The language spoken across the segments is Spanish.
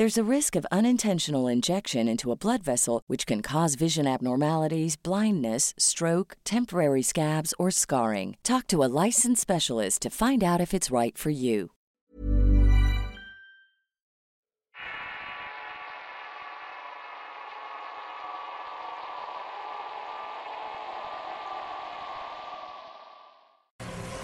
There's a risk of unintentional injection into a blood vessel, which can cause vision abnormalities, blindness, stroke, temporary scabs, or scarring. Talk to a licensed specialist to find out if it's right for you.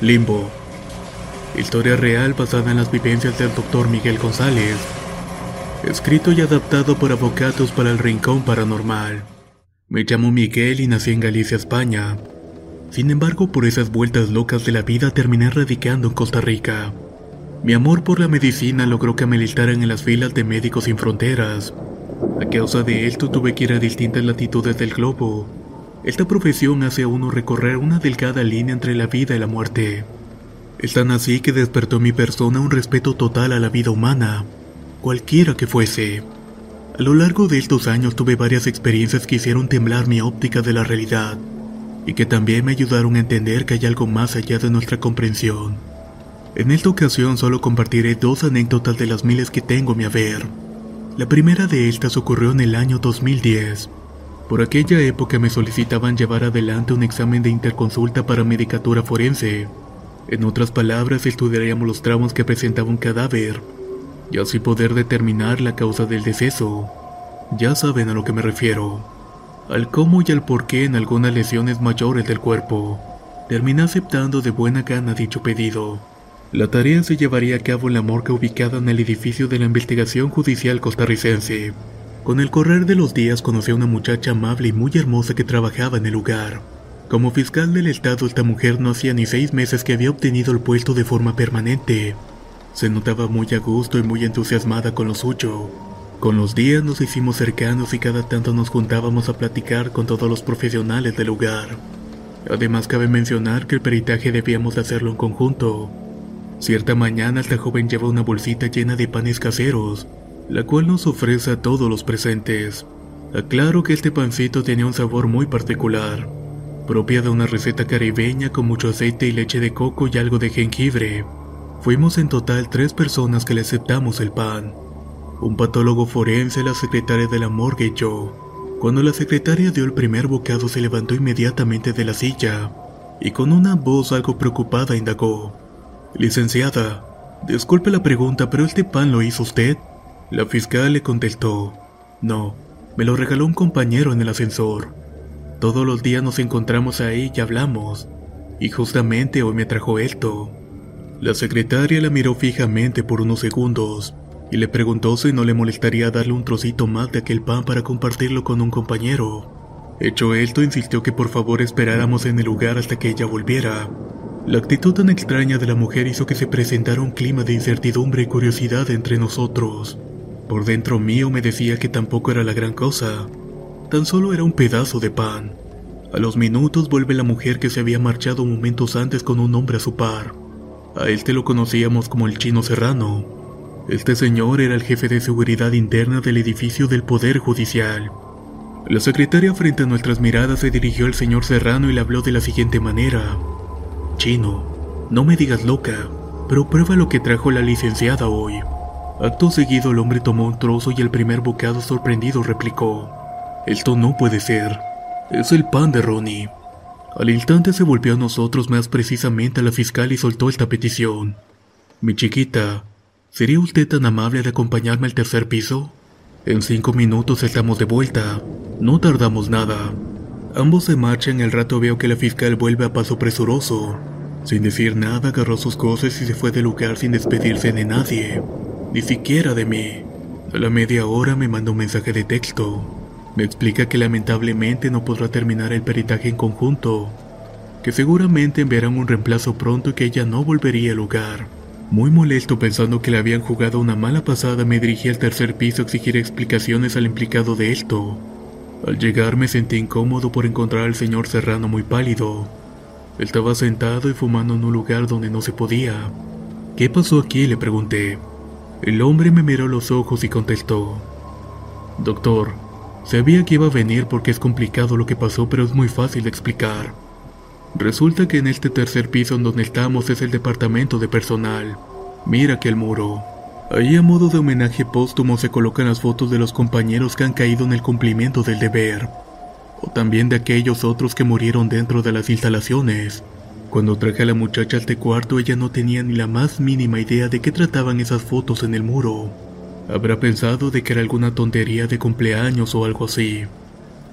Limbo. Historia real basada en las vivencias del Dr. Miguel González. Escrito y adaptado por Avocados para el Rincón Paranormal. Me llamo Miguel y nací en Galicia, España. Sin embargo, por esas vueltas locas de la vida terminé radicando en Costa Rica. Mi amor por la medicina logró que me listaran en las filas de Médicos Sin Fronteras. A causa de esto tuve que ir a distintas latitudes del globo. Esta profesión hace a uno recorrer una delgada línea entre la vida y la muerte. Es tan así que despertó en mi persona un respeto total a la vida humana, cualquiera que fuese. A lo largo de estos años tuve varias experiencias que hicieron temblar mi óptica de la realidad y que también me ayudaron a entender que hay algo más allá de nuestra comprensión. En esta ocasión solo compartiré dos anécdotas de las miles que tengo a mi haber. La primera de estas ocurrió en el año 2010. Por aquella época me solicitaban llevar adelante un examen de interconsulta para medicatura forense. En otras palabras, estudiaríamos los tramos que presentaba un cadáver y así poder determinar la causa del deceso. Ya saben a lo que me refiero. Al cómo y al por qué en algunas lesiones mayores del cuerpo. Terminé aceptando de buena gana dicho pedido. La tarea se llevaría a cabo en la morgue ubicada en el edificio de la investigación judicial costarricense. Con el correr de los días conocí a una muchacha amable y muy hermosa que trabajaba en el lugar. Como fiscal del estado, esta mujer no hacía ni seis meses que había obtenido el puesto de forma permanente. Se notaba muy a gusto y muy entusiasmada con lo suyo. Con los días nos hicimos cercanos y cada tanto nos juntábamos a platicar con todos los profesionales del lugar. Además cabe mencionar que el peritaje debíamos hacerlo en conjunto. Cierta mañana esta joven lleva una bolsita llena de panes caseros la cual nos ofrece a todos los presentes. Aclaro que este pancito tenía un sabor muy particular, propia de una receta caribeña con mucho aceite y leche de coco y algo de jengibre. Fuimos en total tres personas que le aceptamos el pan. Un patólogo forense, la secretaria de la morgue y yo. Cuando la secretaria dio el primer bocado se levantó inmediatamente de la silla y con una voz algo preocupada indagó. Licenciada, disculpe la pregunta, pero este pan lo hizo usted. La fiscal le contestó, no, me lo regaló un compañero en el ascensor. Todos los días nos encontramos ahí y hablamos, y justamente hoy me trajo esto. La secretaria la miró fijamente por unos segundos y le preguntó si no le molestaría darle un trocito más de aquel pan para compartirlo con un compañero. Hecho esto, insistió que por favor esperáramos en el lugar hasta que ella volviera. La actitud tan extraña de la mujer hizo que se presentara un clima de incertidumbre y curiosidad entre nosotros. Por dentro mío me decía que tampoco era la gran cosa, tan solo era un pedazo de pan. A los minutos vuelve la mujer que se había marchado momentos antes con un hombre a su par. A este lo conocíamos como el chino serrano. Este señor era el jefe de seguridad interna del edificio del Poder Judicial. La secretaria frente a nuestras miradas se dirigió al señor Serrano y le habló de la siguiente manera. Chino, no me digas loca, pero prueba lo que trajo la licenciada hoy. Acto seguido el hombre tomó un trozo y el primer bocado sorprendido replicó, Esto no puede ser. Es el pan de Ronnie. Al instante se volvió a nosotros, más precisamente a la fiscal, y soltó esta petición. Mi chiquita, ¿sería usted tan amable de acompañarme al tercer piso? En cinco minutos estamos de vuelta. No tardamos nada. Ambos se marchan y al rato veo que la fiscal vuelve a paso presuroso. Sin decir nada, agarró sus cosas y se fue del lugar sin despedirse de nadie, ni siquiera de mí. A la media hora me mandó un mensaje de texto. Me explica que lamentablemente no podrá terminar el peritaje en conjunto, que seguramente enviarán un reemplazo pronto y que ella no volvería al lugar. Muy molesto pensando que le habían jugado una mala pasada, me dirigí al tercer piso a exigir explicaciones al implicado de esto. Al llegar me sentí incómodo por encontrar al señor Serrano muy pálido. Estaba sentado y fumando en un lugar donde no se podía. ¿Qué pasó aquí? le pregunté. El hombre me miró los ojos y contestó. Doctor, sabía que iba a venir porque es complicado lo que pasó, pero es muy fácil de explicar. Resulta que en este tercer piso en donde estamos es el departamento de personal. Mira aquel muro. Ahí a modo de homenaje póstumo se colocan las fotos de los compañeros que han caído en el cumplimiento del deber, o también de aquellos otros que murieron dentro de las instalaciones. Cuando traje a la muchacha a este cuarto ella no tenía ni la más mínima idea de qué trataban esas fotos en el muro. Habrá pensado de que era alguna tontería de cumpleaños o algo así.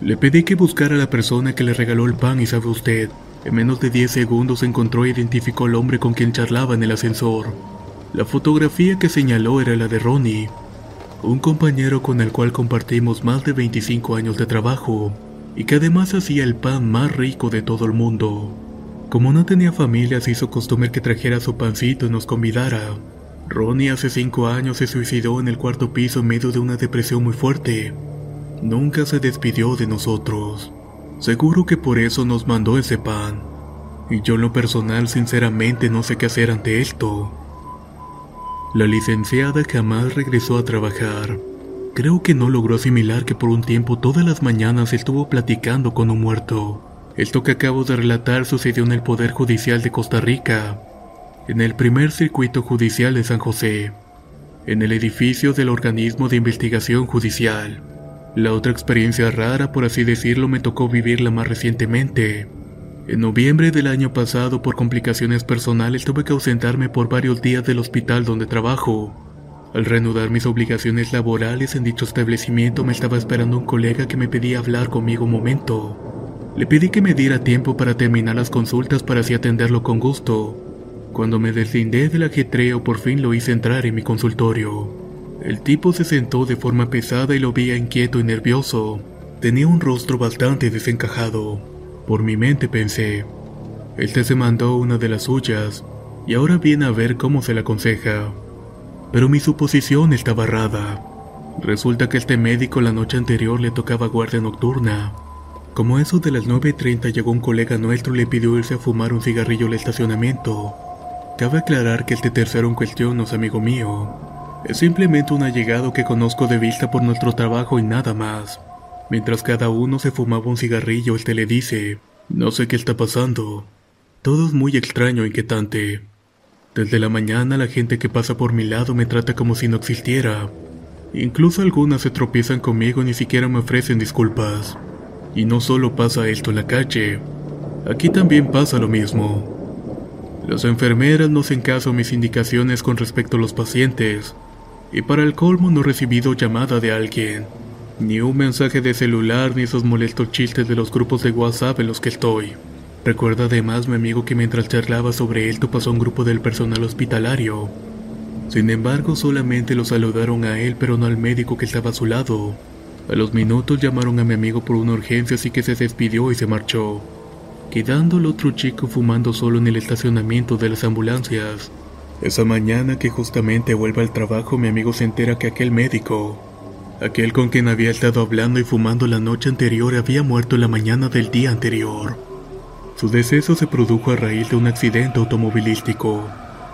Le pedí que buscara a la persona que le regaló el pan y sabe usted, en menos de 10 segundos encontró e identificó al hombre con quien charlaba en el ascensor. La fotografía que señaló era la de Ronnie, un compañero con el cual compartimos más de 25 años de trabajo y que además hacía el pan más rico de todo el mundo. Como no tenía familia, se hizo costumbre que trajera su pancito y nos convidara. Ronnie hace cinco años se suicidó en el cuarto piso en medio de una depresión muy fuerte. Nunca se despidió de nosotros. Seguro que por eso nos mandó ese pan. Y yo en lo personal sinceramente no sé qué hacer ante esto. La licenciada jamás regresó a trabajar. Creo que no logró asimilar que por un tiempo todas las mañanas estuvo platicando con un muerto. Esto que acabo de relatar sucedió en el Poder Judicial de Costa Rica, en el primer circuito judicial de San José, en el edificio del organismo de investigación judicial. La otra experiencia rara, por así decirlo, me tocó vivirla más recientemente. En noviembre del año pasado, por complicaciones personales, tuve que ausentarme por varios días del hospital donde trabajo. Al reanudar mis obligaciones laborales en dicho establecimiento, me estaba esperando un colega que me pedía hablar conmigo un momento. Le pedí que me diera tiempo para terminar las consultas para así atenderlo con gusto. Cuando me deslindé del ajetreo, por fin lo hice entrar en mi consultorio. El tipo se sentó de forma pesada y lo veía inquieto y nervioso. Tenía un rostro bastante desencajado. Por mi mente pensé, este se mandó una de las suyas y ahora viene a ver cómo se la aconseja. Pero mi suposición estaba errada. Resulta que este médico la noche anterior le tocaba guardia nocturna. Como eso de las 9.30 llegó un colega nuestro y le pidió irse a fumar un cigarrillo al estacionamiento. Cabe aclarar que este tercero en cuestión no es amigo mío. Es simplemente un allegado que conozco de vista por nuestro trabajo y nada más. Mientras cada uno se fumaba un cigarrillo, este le dice, no sé qué está pasando. Todo es muy extraño e inquietante. Desde la mañana la gente que pasa por mi lado me trata como si no existiera. Incluso algunas se tropiezan conmigo y ni siquiera me ofrecen disculpas. Y no solo pasa esto en la calle, aquí también pasa lo mismo. Las enfermeras no hacen caso a mis indicaciones con respecto a los pacientes, y para el colmo no he recibido llamada de alguien, ni un mensaje de celular ni esos molestos chistes de los grupos de WhatsApp en los que estoy. Recuerda además mi amigo que mientras charlaba sobre esto pasó un grupo del personal hospitalario. Sin embargo, solamente lo saludaron a él pero no al médico que estaba a su lado. A los minutos llamaron a mi amigo por una urgencia así que se despidió y se marchó, quedando el otro chico fumando solo en el estacionamiento de las ambulancias. Esa mañana que justamente vuelve al trabajo mi amigo se entera que aquel médico, aquel con quien había estado hablando y fumando la noche anterior había muerto la mañana del día anterior. Su deceso se produjo a raíz de un accidente automovilístico.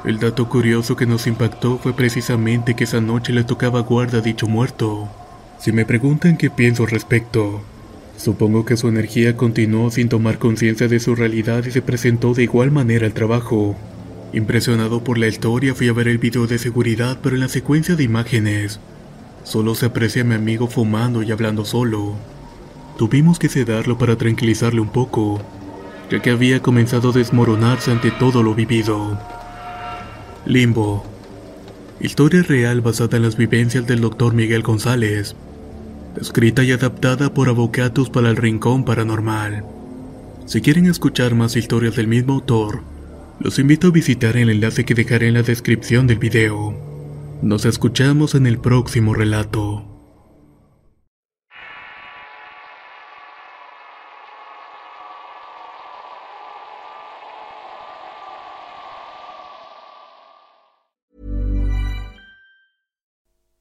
El dato curioso que nos impactó fue precisamente que esa noche le tocaba guarda a dicho muerto. Si me preguntan qué pienso al respecto, supongo que su energía continuó sin tomar conciencia de su realidad y se presentó de igual manera al trabajo. Impresionado por la historia fui a ver el video de seguridad, pero en la secuencia de imágenes solo se aprecia a mi amigo fumando y hablando solo. Tuvimos que sedarlo para tranquilizarle un poco, ya que había comenzado a desmoronarse ante todo lo vivido. Limbo. Historia real basada en las vivencias del Dr. Miguel González. Escrita y adaptada por Avocatus para el Rincón Paranormal. Si quieren escuchar más historias del mismo autor, Los invito a visitar el enlace que dejaré en la descripción del video. Nos escuchamos en el próximo relato.